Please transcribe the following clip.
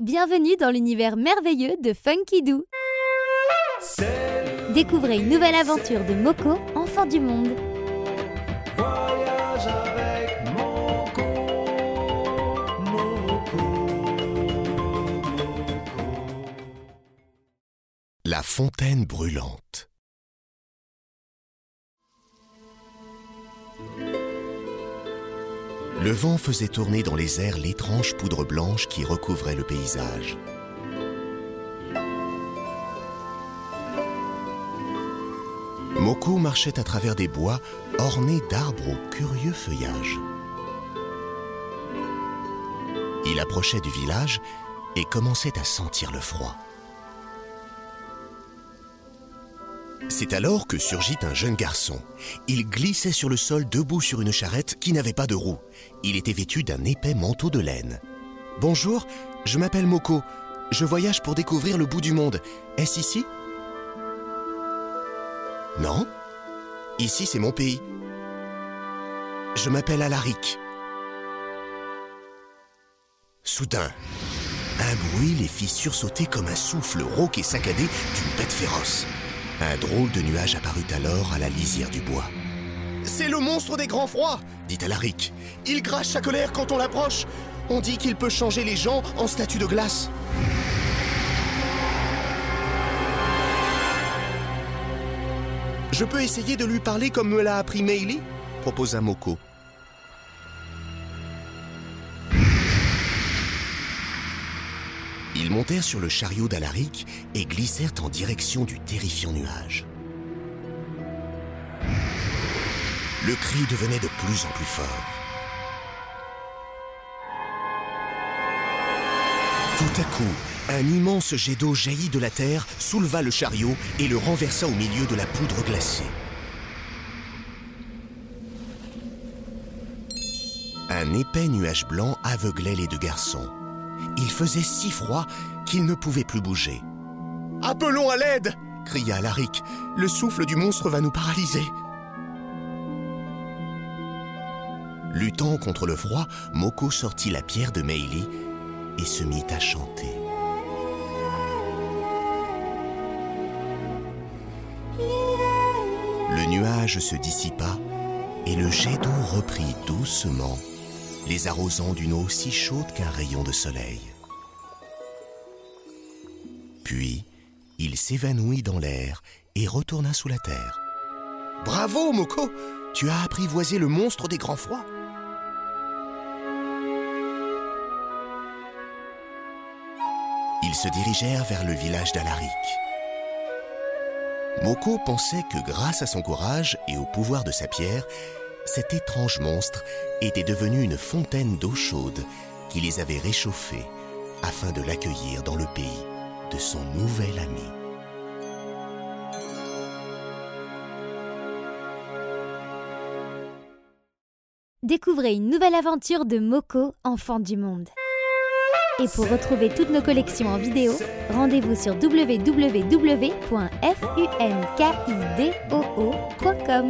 Bienvenue dans l'univers merveilleux de Funky Doo. Découvrez une nouvelle aventure de Moko, enfant du monde. Voyage avec Moko, Moko, Moko. La fontaine brûlante. Le vent faisait tourner dans les airs l'étrange poudre blanche qui recouvrait le paysage. Moko marchait à travers des bois ornés d'arbres au curieux feuillage. Il approchait du village et commençait à sentir le froid. C'est alors que surgit un jeune garçon. Il glissait sur le sol debout sur une charrette qui n'avait pas de roue. Il était vêtu d'un épais manteau de laine. Bonjour, je m'appelle Moko. Je voyage pour découvrir le bout du monde. Est-ce ici? Non Ici, c'est mon pays. Je m'appelle Alaric. Soudain, un bruit les fit sursauter comme un souffle rauque et saccadé d'une bête féroce. Un drôle de nuage apparut alors à la lisière du bois. C'est le monstre des grands froids, dit Alaric. Il crache sa colère quand on l'approche. On dit qu'il peut changer les gens en statues de glace. Je peux essayer de lui parler comme me l'a appris Meili proposa Moko. Ils montèrent sur le chariot d'Alaric et glissèrent en direction du terrifiant nuage. Le cri devenait de plus en plus fort. Tout à coup, un immense jet d'eau jaillit de la terre, souleva le chariot et le renversa au milieu de la poudre glacée. Un épais nuage blanc aveuglait les deux garçons. Il faisait si froid qu'ils ne pouvaient plus bouger. Appelons à l'aide cria Alaric. Le souffle du monstre va nous paralyser. Luttant contre le froid, Moko sortit la pierre de Meili et se mit à chanter. Le nuage se dissipa et le jet d'eau reprit doucement, les arrosant d'une eau si chaude qu'un rayon de soleil. Puis, il s'évanouit dans l'air et retourna sous la terre. Bravo, Moko Tu as apprivoisé le monstre des grands froids Ils se dirigèrent vers le village d'Alaric. Moko pensait que grâce à son courage et au pouvoir de sa pierre, cet étrange monstre était devenu une fontaine d'eau chaude qui les avait réchauffés afin de l'accueillir dans le pays de son nouvel ami. Découvrez une nouvelle aventure de Moko, enfant du monde. Et pour retrouver toutes nos collections en vidéo, rendez-vous sur www.funkidoo.com.